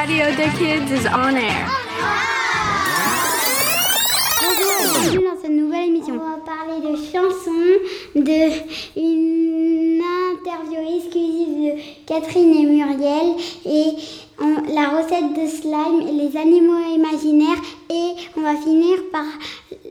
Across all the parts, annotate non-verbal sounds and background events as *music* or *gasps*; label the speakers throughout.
Speaker 1: Radio the Kids is on air.
Speaker 2: Bonjour, bienvenue dans cette nouvelle émission. On va parler de chansons, de une interview exclusive de Catherine et Muriel et on- la recette de slime et les animaux imaginaires et on va finir par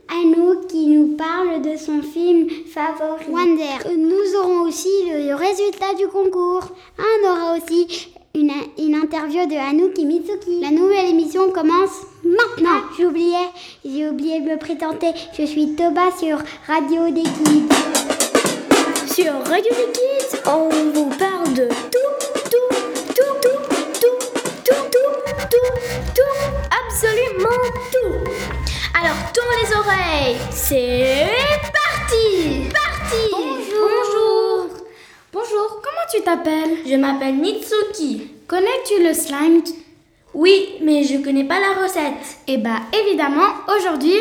Speaker 2: Anouk qui nous parle de son film favori Wonder. Nous aurons aussi le résultat du concours. On aura aussi une, une interview de Anouk et Mitsuki. La nouvelle émission commence maintenant. J'ai oublié, j'ai oublié de me présenter. Je suis Toba sur Radio des Kids.
Speaker 3: Sur Radio des Kids, on vous parle de tout, tout, tout, tout, tout, tout, tout, tout, tout, absolument tout. Alors tourne les oreilles, c'est Je m'appelle Mitsuki.
Speaker 4: Connais-tu le slime
Speaker 3: Oui, mais je connais pas la recette.
Speaker 4: Eh bah évidemment, aujourd'hui,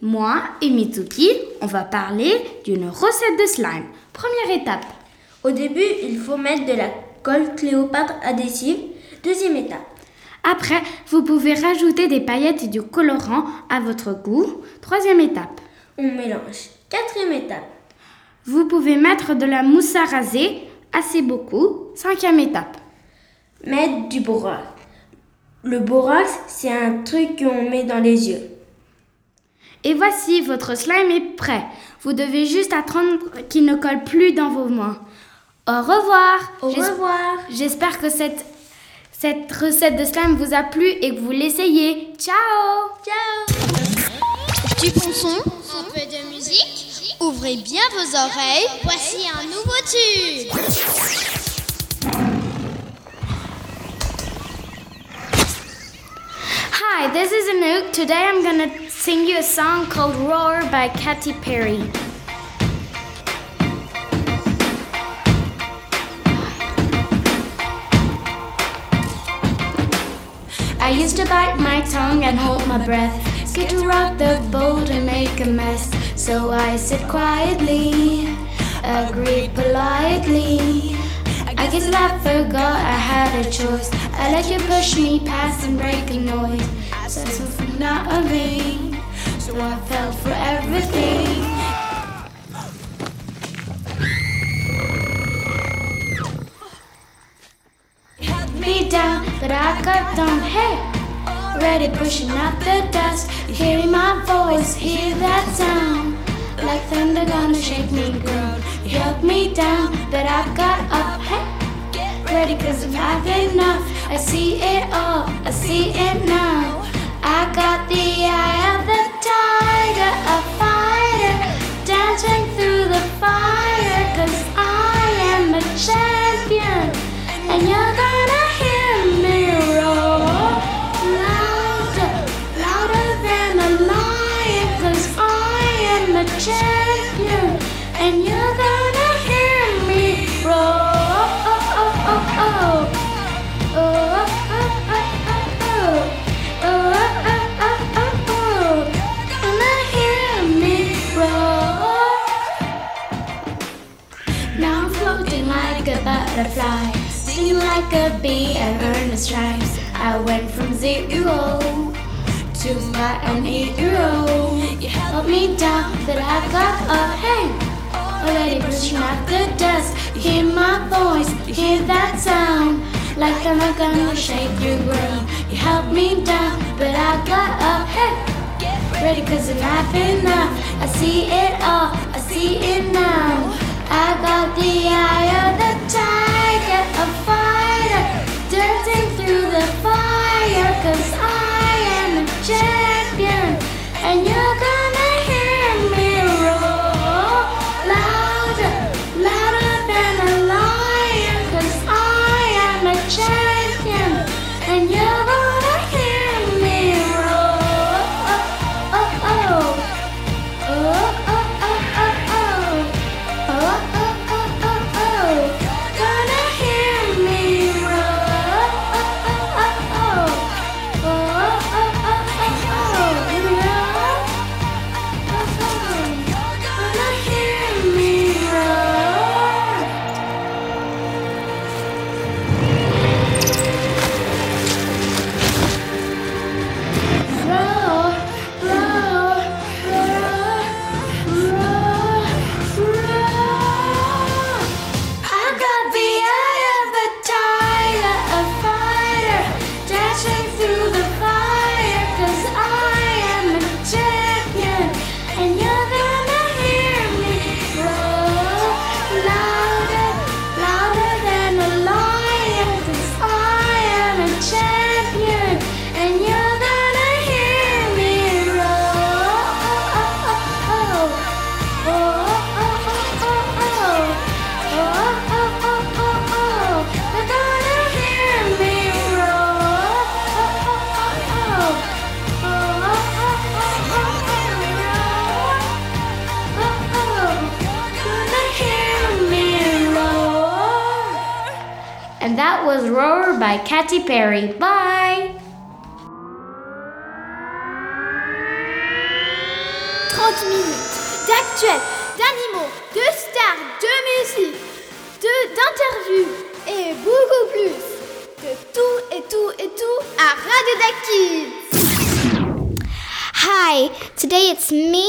Speaker 4: moi et Mitsuki, on va parler d'une recette de slime. Première étape.
Speaker 3: Au début, il faut mettre de la colle Cléopâtre adhésive. Deuxième étape.
Speaker 4: Après, vous pouvez rajouter des paillettes et du colorant à votre goût. Troisième étape.
Speaker 3: On mélange. Quatrième étape.
Speaker 4: Vous pouvez mettre de la mousse à raser, assez beaucoup. Cinquième étape.
Speaker 3: Mettre du borax. Le borax, c'est un truc qu'on met dans les yeux.
Speaker 4: Et voici, votre slime est prêt. Vous devez juste attendre qu'il ne colle plus dans vos mains. Au revoir.
Speaker 3: Au revoir.
Speaker 4: J'espère que cette, cette recette de slime vous a plu et que vous l'essayez. Ciao
Speaker 3: Ciao
Speaker 5: Du bon son, un peu de musique. Ouvrez bien vos oreilles. Voici un nouveau tube.
Speaker 4: Hi, this is Anouk. Today I'm gonna sing you a song called Roar by Katy Perry. I used to bite my tongue and hold my breath. Scared to rock the boat and make a mess. So I said quietly, agreed politely. I guess I forgot I had a choice. I let you push me past and break a noise. Something not a me. So I fell for everything. Me down, but I got down. Hey, ready pushing out the dust. Hearing my voice, hear that sound. Like thunder gonna shake me ground. You held me down, but I got up. Hey, ready cause I've had enough. I see it all, I see it now. I got the eye like a bee and earn the stripes. I went from zero to fly an hero. You held me down, but I got up. Hey, already pushing out the dust. You hear my voice, you hear that sound. Like I'm not gonna shake your ground. You held me down, but I got up. Hey, ready cause I'm enough enough. I see it all, I see it now. I got the eye of the tiger, a fighter, dancing through the fire. Cause I am a champion, and you're
Speaker 3: was Roar by Katy Perry. Bye!
Speaker 6: 30 minutes d'actuels, d'animaux, de stars, de musique, de- d'interviews et beaucoup plus. De tout et tout et tout à Radio Kids.
Speaker 7: Hi, today it's me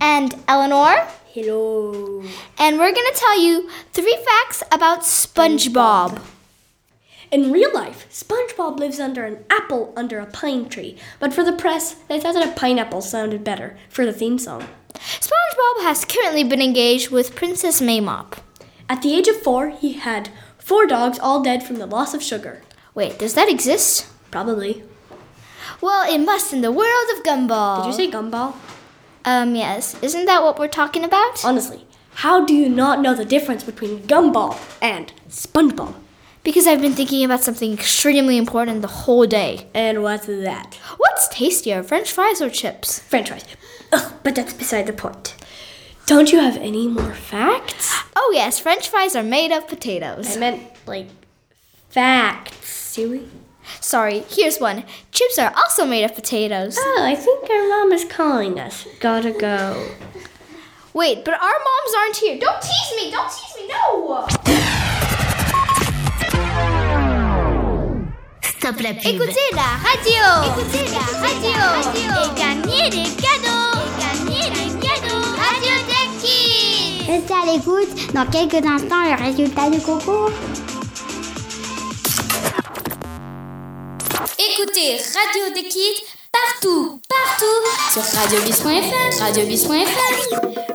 Speaker 7: and Eleanor,
Speaker 3: Hello!
Speaker 7: and we're gonna tell you three facts about SpongeBob.
Speaker 3: In real life, SpongeBob lives under an apple under a pine tree, but for the press, they thought that a pineapple sounded better for the theme song.
Speaker 7: SpongeBob has currently been engaged with Princess Maymop.
Speaker 3: At the age of four, he had four dogs all dead from the loss of sugar.
Speaker 7: Wait, does that exist?
Speaker 3: Probably.
Speaker 7: Well, it must in the world of Gumball.
Speaker 3: Did you say gumball?
Speaker 7: Um, yes. Isn't that what we're talking about?
Speaker 3: Honestly, how do you not know the difference between gumball and SpongeBob?
Speaker 7: Because I've been thinking about something extremely important the whole day.
Speaker 3: And what's that?
Speaker 7: What's tastier, French fries or chips?
Speaker 3: French fries. Ugh, but that's beside the point. Don't you have any more facts?
Speaker 7: Oh, yes, French fries are made of potatoes.
Speaker 3: I meant, like, facts, silly.
Speaker 7: Sorry, here's one. Chips are also made of potatoes.
Speaker 3: Oh, I think our mom is calling us. Gotta go.
Speaker 7: Wait, but our moms aren't here. Don't tease me! Don't tease me! No! *laughs*
Speaker 5: Stop la pub.
Speaker 7: Écoutez la radio! Écoutez la radio!
Speaker 5: Et gagner des cadeaux. Et des cadeaux. Radio Kids.
Speaker 2: Restez à l'écoute. Dans quelques instants, le résultat du concours.
Speaker 5: Écoutez Radio des Kids partout, partout sur radiobis.fr, radiobis.fr.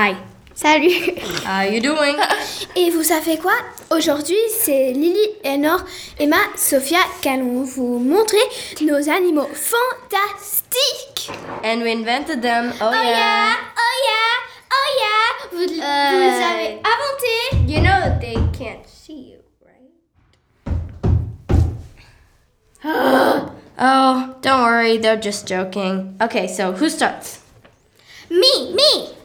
Speaker 3: Hi.
Speaker 6: Salut.
Speaker 3: How you doing? *laughs*
Speaker 6: Et vous savez quoi? Aujourd'hui, c'est Lily, Enor, Emma, Sophia qui allons vous montrer nos animaux fantastiques.
Speaker 3: And we invented them. Oh,
Speaker 6: Oh yeah, oh yeah, oh yeah. Vous, vous les avez inventés.
Speaker 3: You know they can't see you, right? *gasps* oh, don't worry, they're just joking. Okay, so who starts?
Speaker 6: Me, me.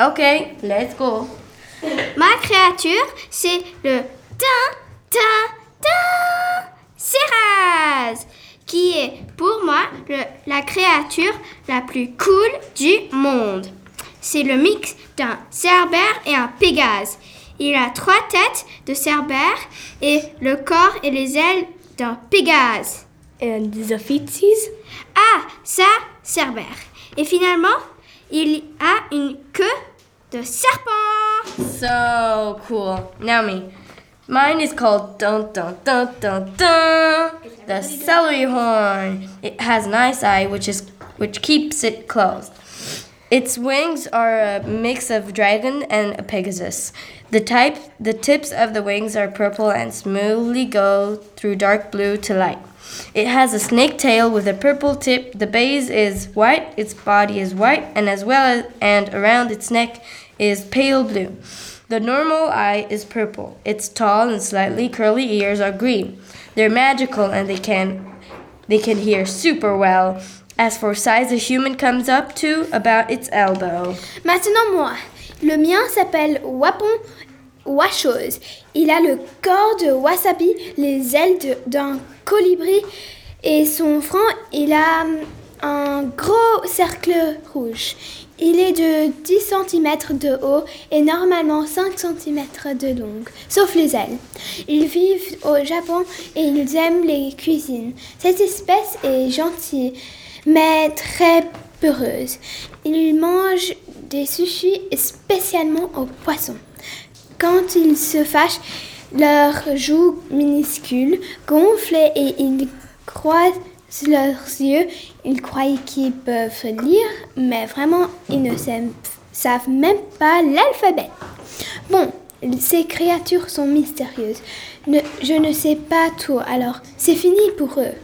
Speaker 3: Okay, let's go.
Speaker 6: Ma créature, c'est le tin, tin, tin, Céraz, qui est pour moi le- la créature la plus cool du monde. C'est le mix d'un cerbère et un pégase. Il a trois têtes de cerbère et le corps et les ailes d'un pégase.
Speaker 3: And the feetsies?
Speaker 6: Ah, ça, cerbère. Et finalement, il a une queue de serpent.
Speaker 3: So cool. Now me. Mine is called dun dun dun dun dun. The celery horn. It has an eye which is which keeps it closed. Its wings are a mix of dragon and a pegasus. The type the tips of the wings are purple and smoothly go through dark blue to light. It has a snake tail with a purple tip. The base is white, its body is white, and as well as and around its neck is pale blue. The normal eye is purple. Its tall and slightly curly ears are green. They're magical and they can they can hear super well. As for size, a human comes up to about its elbow.
Speaker 6: Maintenant moi, le mien s'appelle Wapon Il a le corps de Wasabi, les ailes d'un colibri et son front, il a hum, un gros cercle rouge. Il est de 10 cm de haut et normalement 5 cm de long, sauf les ailes. Ils vivent au Japon et ils aiment les cuisines. Cette espèce est gentille, mais très peureuse. Ils mangent des sushis spécialement aux poissons. Quand ils se fâchent, leurs joues minuscules gonflent et ils croisent leurs yeux. Ils croient qu'ils peuvent lire, mais vraiment, ils ne savent- même pas l'alphabet. Bon, ces créatures sont mystérieuses. Je ne sais pas tout, alors c'est fini pour eux.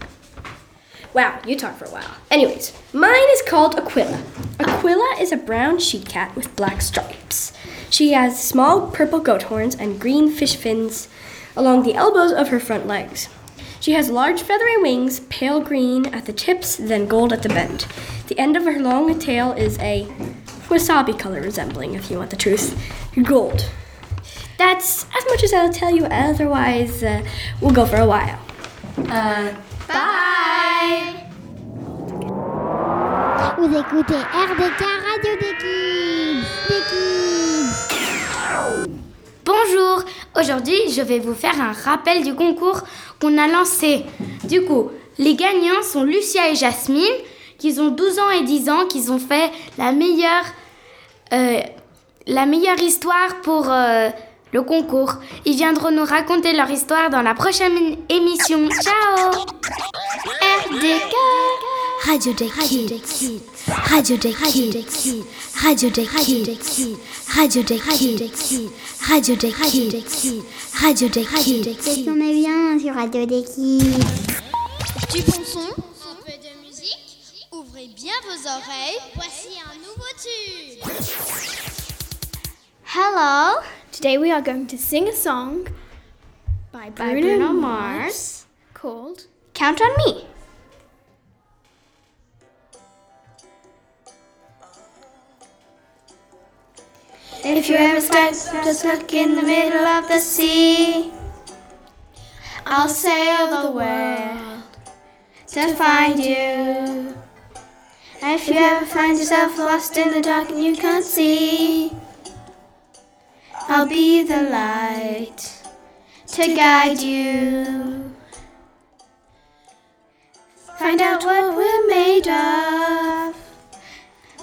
Speaker 3: Wow, you talk for a while. Anyways, mine is called Aquila. Aquila is a brown she cat with black stripes. She has small purple goat horns and green fish fins along the elbows of her front legs.
Speaker 8: She has large feathery wings, pale green at the tips, then gold at the bend. The end of her long tail is a wasabi color, resembling, if you want the truth, gold. That's as much as I'll tell you, otherwise, uh, we'll go for a while. Uh, bye!
Speaker 2: Vous écoutez RDK Radio des Kids. Des Kids.
Speaker 4: Bonjour, aujourd'hui je vais vous faire un rappel du concours qu'on a lancé. Du coup, les gagnants sont Lucia et Jasmine, qui ont 12 ans et 10 ans, qui ont fait la meilleure, euh, la meilleure histoire pour euh, le concours. Ils viendront nous raconter leur histoire dans la prochaine émission. Ciao RDK
Speaker 9: Radio des Kids. Radio des Kids. Radio des Kids. Radio des Kids. Radio des Kids. Radio des Kids.
Speaker 2: Qu'est-ce qu'on est bien sur Radio des Kids.
Speaker 5: Du bon son, un peu de musique. Ouvrez bien vos oreilles. Voici un nouveau tube.
Speaker 7: Hello. Today we are going to sing a song by Bruno,
Speaker 8: Bruno
Speaker 7: Mars called
Speaker 8: Count on me.
Speaker 9: If you ever start just stuck in the middle of the sea, I'll sail the world to find you. And if you ever find yourself lost in the dark and you can't see, I'll be the light to guide you. Find out what we're made of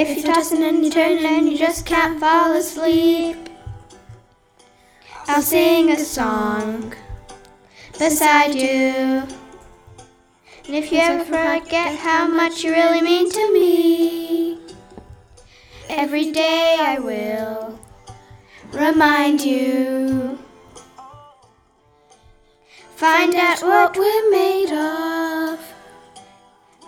Speaker 9: If you're tossing and you turn and you just can't fall asleep, I'll sing a song beside you. And if you ever forget how much you really mean to me, every day I will remind you. Find out what we're made of.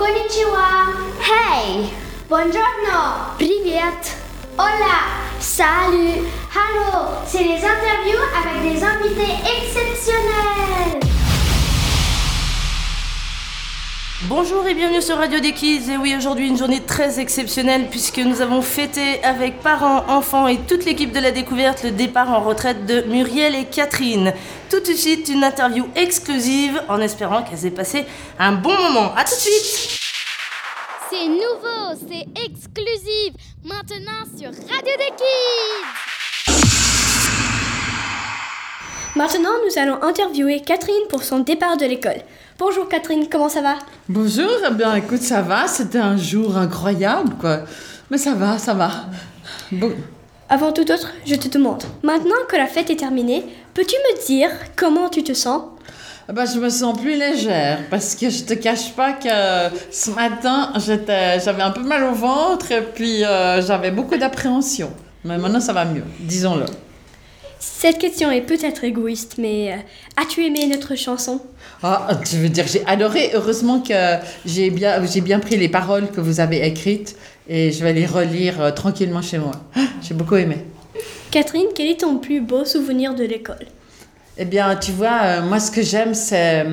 Speaker 7: Konnichiwa. Hey. Buongiorno. Привет. Hola. Salut. Hello. C'est les interviews avec des invités exceptionnels.
Speaker 10: Bonjour et bienvenue sur Radio des Kids. Et oui, aujourd'hui une journée très exceptionnelle puisque nous avons fêté avec parents, enfants et toute l'équipe de la découverte le départ en retraite de Muriel et Catherine. Tout de suite une interview exclusive en espérant qu'elles aient passé un bon moment. A tout de suite
Speaker 5: C'est nouveau, c'est exclusif. Maintenant sur Radio des Kids.
Speaker 8: Maintenant, nous allons interviewer Catherine pour son départ de l'école. Bonjour Catherine, comment ça va?
Speaker 11: Bonjour, eh bien écoute, ça va, c'était un jour incroyable quoi. Mais ça va, ça va. Bon,
Speaker 8: Avant tout autre, je te demande, maintenant que la fête est terminée, peux-tu me dire comment tu te sens?
Speaker 11: Eh ben, je me sens plus légère parce que je te cache pas que ce matin j'étais, j'avais un peu mal au ventre et puis euh, j'avais beaucoup d'appréhension. Mais maintenant ça va mieux, disons-le.
Speaker 8: Cette question est peut-être égoïste, mais euh, as-tu aimé notre chanson?
Speaker 11: Ah, tu veux dire, j'ai adoré. Heureusement que j'ai bien, j'ai bien pris les paroles que vous avez écrites et je vais les relire euh, tranquillement chez moi. Ah, J'ai beaucoup aimé.
Speaker 8: Catherine, quel est ton plus beau souvenir de l'école?
Speaker 11: Eh bien, tu vois, euh, moi, ce que j'aime, c'est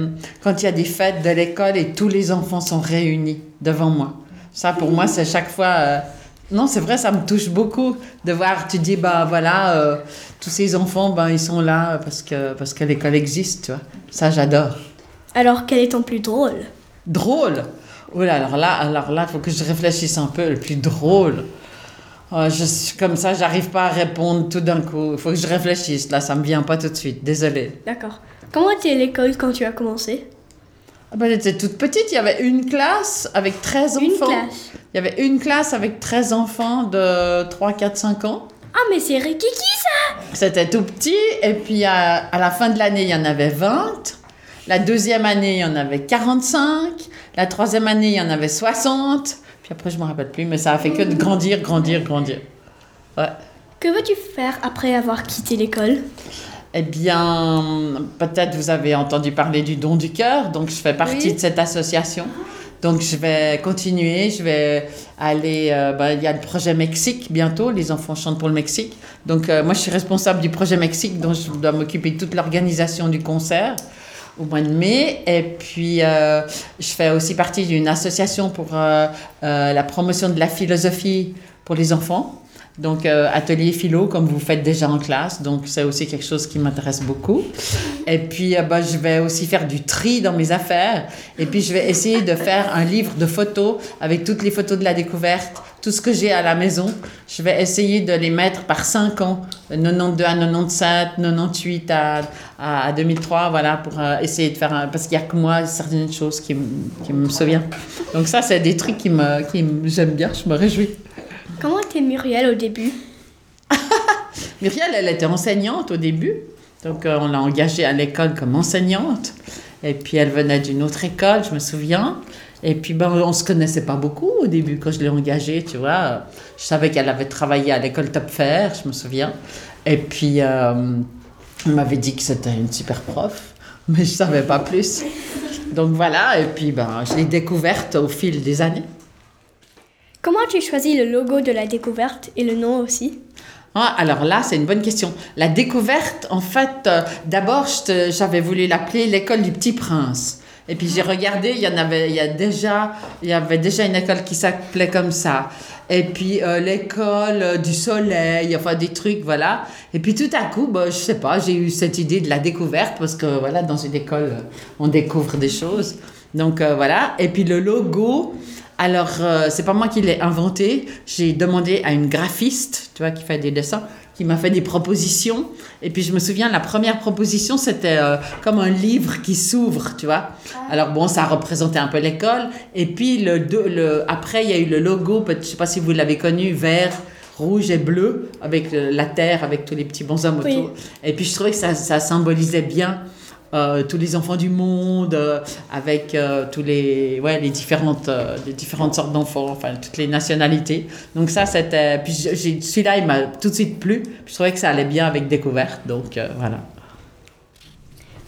Speaker 11: quand il y a des fêtes de l'école et tous les enfants sont réunis devant moi. Ça, pour moi, c'est chaque fois. Euh, Non, c'est vrai, ça me touche beaucoup de voir. Tu dis, bah voilà, euh, tous ces enfants, ben, ils sont là parce que, parce que l'école existe, tu vois. Ça, j'adore.
Speaker 8: Alors, quel est ton plus drôle?
Speaker 11: Drôle? Oh là, alors là, alors là, faut que je réfléchisse un peu. Le plus drôle? Je suis comme ça, j'arrive pas à répondre tout d'un coup. Il faut que je réfléchisse. Là, ça me vient pas tout de suite. Désolée.
Speaker 8: D'accord. Comment était l'école quand tu as commencé?
Speaker 11: Ah ben, j'étais toute petite. Il y avait une classe avec 13 enfants.
Speaker 8: Une classe.
Speaker 11: Il y avait une classe avec 13 enfants de 3, 4, 5 ans.
Speaker 8: Ah, mais c'est Rikiki ça
Speaker 11: C'était tout petit. Et puis à, à la fin de l'année, il y en avait 20. La deuxième année, il y en avait 45. La troisième année, il y en avait 60. Puis après, je ne me rappelle plus, mais ça a fait que de grandir, grandir, grandir. Ouais.
Speaker 8: Que veux-tu faire après avoir quitté l'école?
Speaker 11: Eh bien, peut-être vous avez entendu parler du don du cœur, donc je fais partie
Speaker 8: Oui.
Speaker 11: de cette association. Donc je vais continuer, je vais aller, euh, bah, il y a le projet Mexique bientôt, les enfants chantent pour le Mexique. Donc euh, moi je suis responsable du projet Mexique, donc je dois m'occuper de toute l'organisation du concert au mois de mai. Et puis euh, je fais aussi partie d'une association pour euh, euh, la promotion de la philosophie pour les enfants. Donc, euh, atelier philo, comme vous faites déjà en classe. Donc, c'est aussi quelque chose qui m'intéresse beaucoup. Et puis, euh, bah, je vais aussi faire du tri dans mes affaires. Et puis, je vais essayer de faire un livre de photos avec toutes les photos de la découverte, tout ce que j'ai à la maison. Je vais essayer de les mettre par 5 ans, 92 à 97, 98 à, à, à 2003, voilà, pour euh, essayer de faire un... Parce qu'il n'y a que moi, certaines choses qui, qui me souviennent. Donc, ça, c'est des trucs qui me, qui me- j'aime bien, je me réjouis.
Speaker 8: Comment était Muriel au début *laughs*
Speaker 11: Muriel, elle était enseignante au début. Donc, euh, on l'a engagée à l'école comme enseignante. Et puis, elle venait d'une autre école, je me souviens. Et puis, ben, on ne se connaissait pas beaucoup au début quand je l'ai engagée, tu vois. Je savais qu'elle avait travaillé à l'école Top Fair, je me souviens. Et puis, euh, m'avait dit que c'était une super prof, mais je ne savais pas plus. Donc, voilà. Et puis, ben, je l'ai découverte au fil des années.
Speaker 8: Comment as-tu choisi le logo de la découverte et le nom aussi?
Speaker 11: Ah, alors là, c'est une bonne question. La découverte, en fait, euh, d'abord, j'avais voulu l'appeler l'école du Petit Prince. Et puis j'ai regardé, il y en avait, il y a déjà, il y avait déjà une école qui s'appelait comme ça. Et puis euh, l'école euh, du soleil, enfin des trucs, voilà. Et puis tout à coup, bah, je sais pas, j'ai eu cette idée de la découverte parce que voilà, dans une école, on découvre des choses. Donc voilà. Et puis le logo, alors euh, c'est pas moi qui l'ai inventé. J'ai demandé à une graphiste, tu vois, qui fait des dessins, qui m'a fait des propositions. Et puis je me souviens, la première proposition, c'était euh, comme un livre qui s'ouvre, tu vois. Alors bon, ça représentait un peu l'école. Et puis le, après, il y a eu le logo, je sais pas si vous l'avez connu, vert, rouge et bleu, avec euh, la terre, avec tous les petits bonshommes
Speaker 8: Oui.
Speaker 11: autour. Et puis je trouvais que ça, ça symbolisait bien euh, tous les enfants du monde, euh, avec euh, tous les, ouais, les, différentes, les différentes sortes d'enfants, enfin toutes les nationalités. Donc ça, c'était... Puis celui-là, il m'a tout de suite plu. Je trouvais que ça allait bien avec Découverte, donc voilà.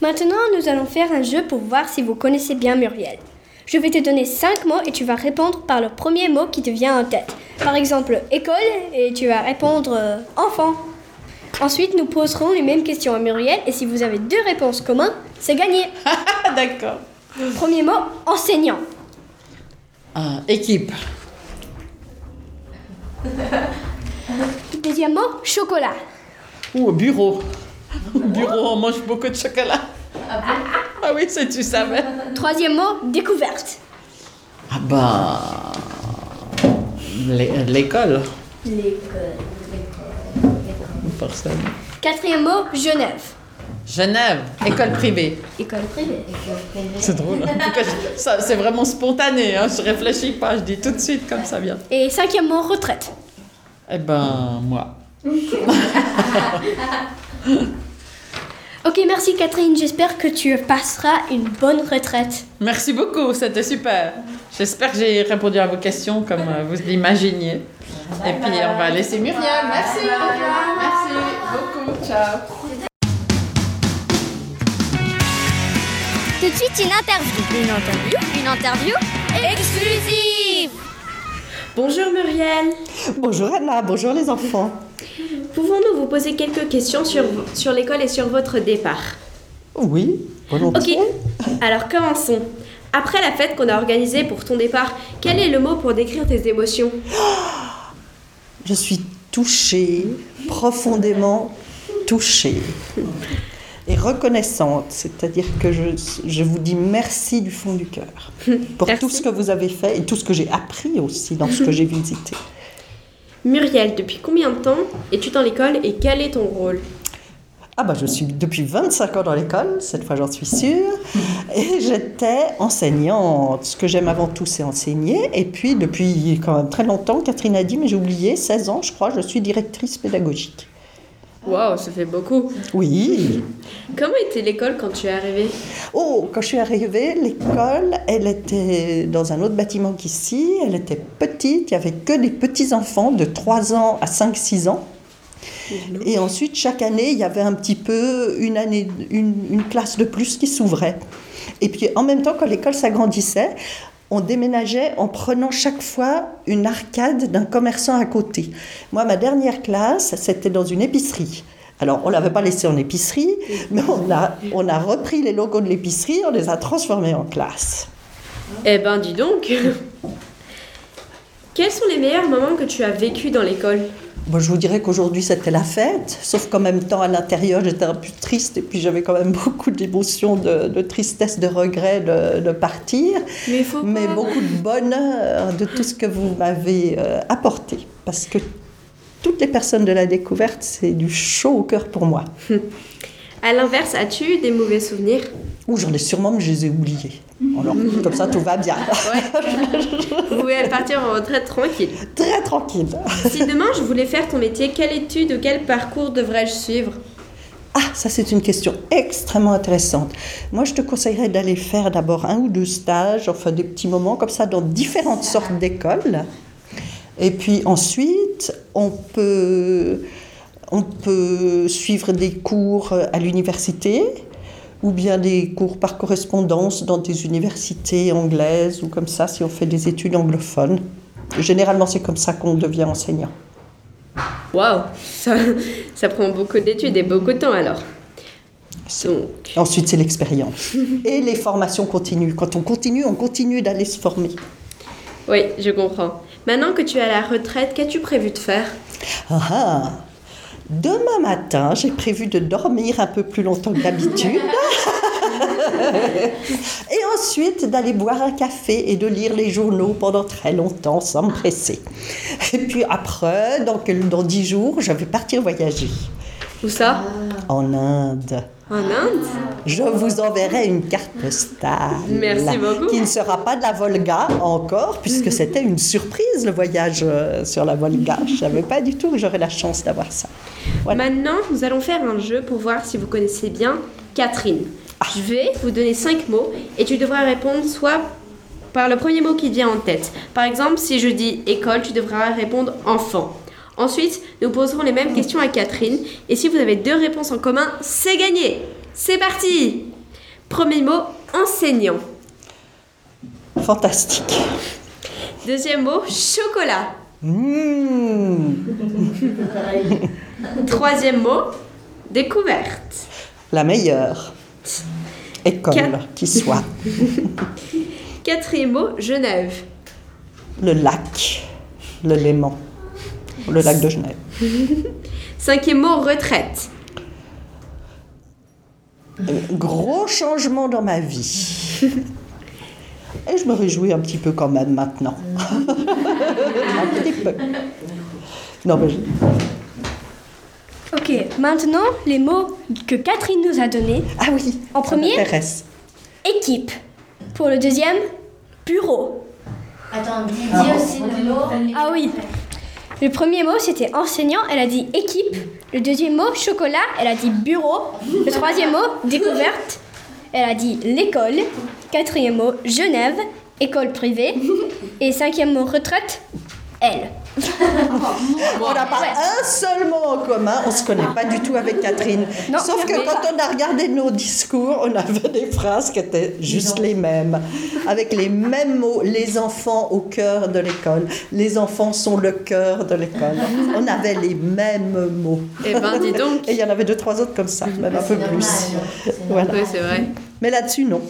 Speaker 8: Maintenant, nous allons faire un jeu pour voir si vous connaissez bien Muriel. Je vais te donner cinq mots et tu vas répondre par le premier mot qui te vient en tête. Par exemple, école et tu vas répondre enfant. Ensuite, nous poserons les mêmes questions à Muriel et si vous avez deux réponses communes, c'est gagné.
Speaker 11: Ah, *laughs* d'accord.
Speaker 8: Premier mot, enseignant.
Speaker 11: Ah, équipe. *laughs*
Speaker 8: Deuxième mot, chocolat.
Speaker 11: Ou bureau. Au bureau, on mange beaucoup de chocolat. Ah oui, ça tu savais.
Speaker 8: Troisième mot, découverte.
Speaker 11: Ah bah... l'é- L'école. Personne.
Speaker 8: Quatrième mot, Genève.
Speaker 11: Genève, école privée.
Speaker 8: École privée.
Speaker 11: C'est drôle. hein. *laughs* C'est vraiment spontané. Hein. Je réfléchis pas, je dis tout de suite comme ça vient.
Speaker 8: Et cinquième mot, retraite.
Speaker 11: Eh ben, moi. *laughs*
Speaker 8: Ok, merci Catherine. J'espère que tu passeras une bonne retraite.
Speaker 11: Merci beaucoup, c'était super. J'espère que j'ai répondu à vos questions comme euh, vous l'imaginiez. Et puis on va laisser Muriel. Merci. Merci beaucoup. Ciao.
Speaker 5: Tout de suite, une interview. Une interview? Une interview exclusive
Speaker 12: Bonjour Muriel.
Speaker 13: Bonjour Anna, bonjour les enfants.
Speaker 12: Pouvons-nous vous poser quelques questions sur, sur l'école et sur votre départ?
Speaker 13: Oui. Volontiers.
Speaker 12: Ok, alors commençons. Après la fête qu'on a organisée pour ton départ, quel est le mot pour décrire tes émotions? *gasps*
Speaker 13: Je suis touchée, profondément touchée et reconnaissante. C'est-à-dire que je, je vous dis merci du fond du cœur *laughs* pour
Speaker 12: Merci.
Speaker 13: tout ce que vous avez fait et tout ce que j'ai appris aussi dans ce que j'ai visité.
Speaker 12: Muriel, depuis combien de temps es-tu dans l'école et quel est ton rôle?
Speaker 13: Ah bah je suis depuis 25 ans dans l'école, cette fois j'en suis sûre, et j'étais enseignante. Ce que j'aime avant tout c'est enseigner, et puis depuis quand même très longtemps, Catherine a dit, mais j'ai oublié, 16 ans je crois, je suis directrice pédagogique.
Speaker 12: Waouh, ça fait beaucoup.
Speaker 13: Oui.
Speaker 12: Comment était l'école quand tu es arrivée?
Speaker 13: Oh, quand je suis arrivée, l'école, elle était dans un autre bâtiment qu'ici, elle était petite, il n'y avait que des petits-enfants de 3 ans à 5-6 ans. Et ensuite, chaque année, il y avait un petit peu une, année, une, une classe de plus qui s'ouvrait. Et puis, en même temps, quand l'école s'agrandissait, on déménageait en prenant chaque fois une arcade d'un commerçant à côté. Moi, ma dernière classe, c'était dans une épicerie. Alors, on ne l'avait pas laissé en épicerie, mais on a, on a repris les logos de l'épicerie, on les a transformés en classe.
Speaker 12: Eh ben, dis donc Quels sont les meilleurs moments que tu as vécus dans l'école?
Speaker 13: Bon, je vous dirais qu'aujourd'hui c'était la fête, sauf qu'en même temps à l'intérieur j'étais un peu triste et puis j'avais quand même *laughs* beaucoup d'émotions, de, de tristesse, de regret de, de partir,
Speaker 12: Mais, faut
Speaker 13: mais
Speaker 12: pas-
Speaker 13: beaucoup de bonheur de tout ce que vous m'avez euh, apporté. Parce que toutes les personnes de la découverte, c'est du chaud au cœur pour moi. *laughs*
Speaker 12: À l'inverse, as-tu eu des mauvais souvenirs?
Speaker 13: Ou j'en ai sûrement, mais je les ai oubliés. Alors, comme ça, tout va bien. *laughs*
Speaker 12: Vous pouvez partir en retraite tranquille.
Speaker 13: Très tranquille.
Speaker 12: Si demain je voulais faire ton métier, quelle étude ou quel parcours devrais-je suivre?
Speaker 13: Ah, ça c'est une question extrêmement intéressante. Moi, je te conseillerais d'aller faire d'abord un ou deux stages, enfin des petits moments comme ça dans différentes sortes d'écoles. Et puis ensuite, on peut, on peut suivre des cours à l'université ou bien des cours par correspondance dans des universités anglaises ou comme ça si on fait des études anglophones. Généralement, c'est comme ça qu'on devient enseignant.
Speaker 12: Waouh ça, ça prend beaucoup d'études et beaucoup de temps alors. Donc,
Speaker 13: Ensuite, c'est l'expérience. *laughs* Et les formations continues. Quand on continue, on continue d'aller se former.
Speaker 12: oui, je comprends. Maintenant que tu es à la retraite, qu'as-tu prévu de faire?
Speaker 13: Ah ah. Demain matin, j'ai prévu de dormir un peu plus longtemps que d'habitude. *laughs* et ensuite d'aller boire un café et de lire les journaux pendant très longtemps sans me presser. Et puis après, dans, dans dix jours, je vais partir voyager.
Speaker 12: Où ça?
Speaker 13: En Inde.
Speaker 12: En Inde?
Speaker 13: Je vous enverrai une carte postale.
Speaker 12: Merci beaucoup.
Speaker 13: Qui ne sera pas de la Volga encore, puisque c'était une surprise le voyage euh, sur la Volga. Je ne savais pas du tout que j'aurais la chance d'avoir ça.
Speaker 12: Maintenant, nous allons faire un jeu pour voir si vous connaissez bien Catherine.
Speaker 13: Ah.
Speaker 12: Je vais vous donner cinq mots et tu devras répondre soit par le premier mot qui te vient en tête. Par exemple, si je dis école, tu devras répondre enfant. Ensuite, nous poserons les mêmes questions à Catherine et si vous avez deux réponses en commun, c'est gagné. C'est parti Premier mot, enseignant.
Speaker 13: Fantastique.
Speaker 12: Deuxième mot, chocolat.
Speaker 13: Mmh. *laughs*
Speaker 12: Troisième mot, découverte.
Speaker 13: La meilleure école
Speaker 12: Quatre.
Speaker 13: qui soit. *laughs*
Speaker 12: Quatrième mot, Genève.
Speaker 13: Le lac, le Léman, le lac de Genève. *laughs*
Speaker 12: Cinquième mot, retraite.
Speaker 13: Un Gros changement dans ma vie. Et je me réjouis un petit peu quand même maintenant. *laughs* un petit peu. Non, mais je-
Speaker 8: Ok, maintenant les mots que Catherine nous a donnés.
Speaker 13: Ah oui,
Speaker 8: En premier, équipe. Pour le deuxième, bureau.
Speaker 4: Attends, dis aussi le mot.
Speaker 8: Ah oui. Le premier mot c'était enseignant, elle a dit équipe. Le deuxième mot chocolat, elle a dit bureau. Le troisième mot découverte, elle a dit l'école. Quatrième mot Genève, école privée. Et cinquième mot retraite, elle.
Speaker 13: On n'a pas un seul mot en commun, on ne se connaît pas du tout avec Catherine.
Speaker 8: Non,
Speaker 13: Sauf que quand on a regardé nos discours, on avait des phrases qui étaient juste les mêmes, avec les mêmes mots. Les enfants au cœur de l'école. Les enfants sont le cœur de l'école. On avait les mêmes mots.
Speaker 12: Eh ben, dis donc.
Speaker 13: Et il y en avait deux, trois autres comme ça, même un peu plus. Voilà.
Speaker 12: Oui, c'est vrai.
Speaker 13: Mais là-dessus, non.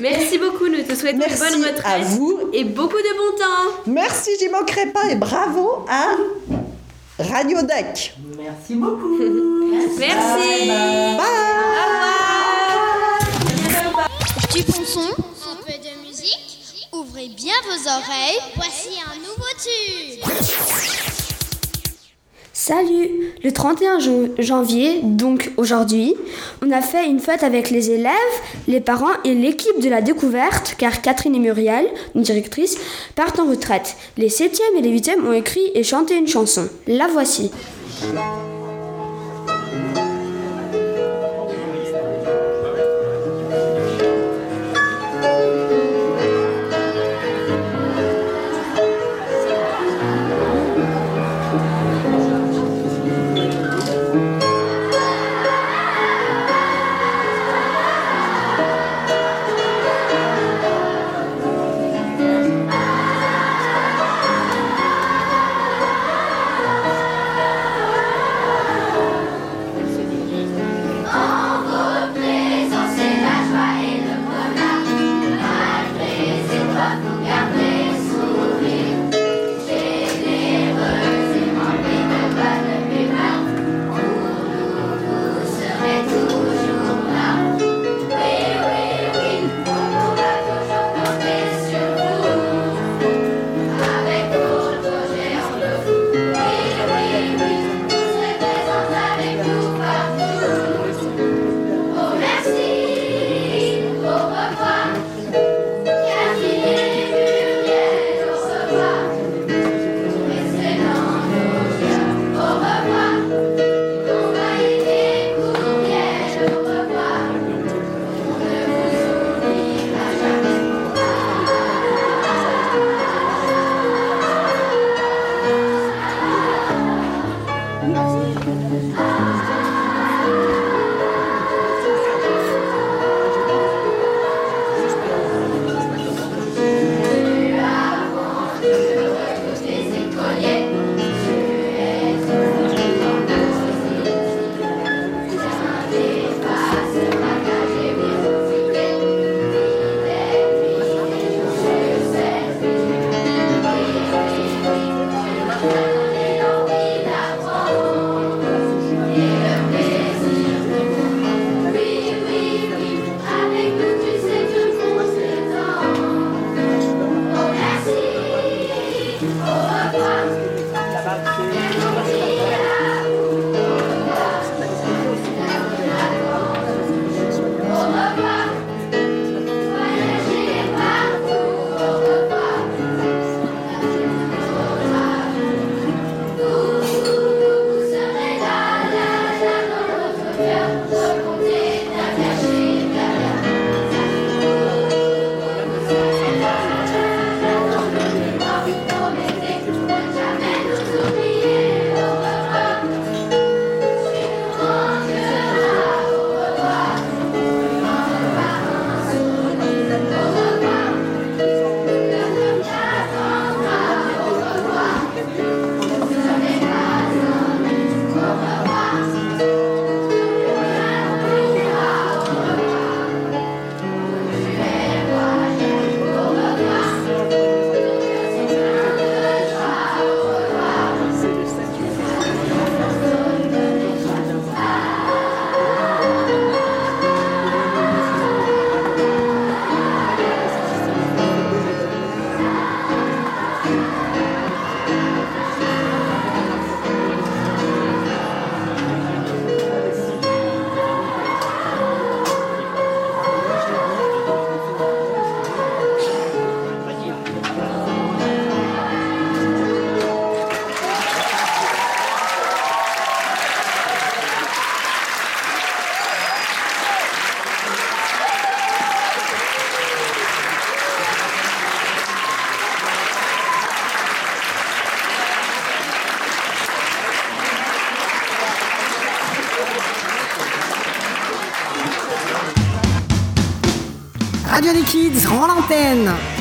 Speaker 12: Merci beaucoup, nous te souhaitons
Speaker 13: Merci
Speaker 12: une bonne retraite.
Speaker 13: à vous.
Speaker 12: Et beaucoup de bon temps.
Speaker 13: Merci, j'y manquerai pas et bravo à Radio Deck.
Speaker 10: Merci beaucoup. *laughs*
Speaker 12: Merci.
Speaker 5: Du bon son, un peu de musique. Ouvrez bien vos oreilles. Voici un nouveau tube.
Speaker 14: Salut Le 31 jan- janvier, donc aujourd'hui, on a fait une fête avec les élèves, les parents et l'équipe de la découverte, car Catherine et Muriel, une directrice, partent en retraite. Les 7e et les 8e ont écrit et chanté une chanson. La voici.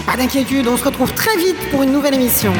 Speaker 15: Pas d'inquiétude, on se retrouve très vite pour une nouvelle émission.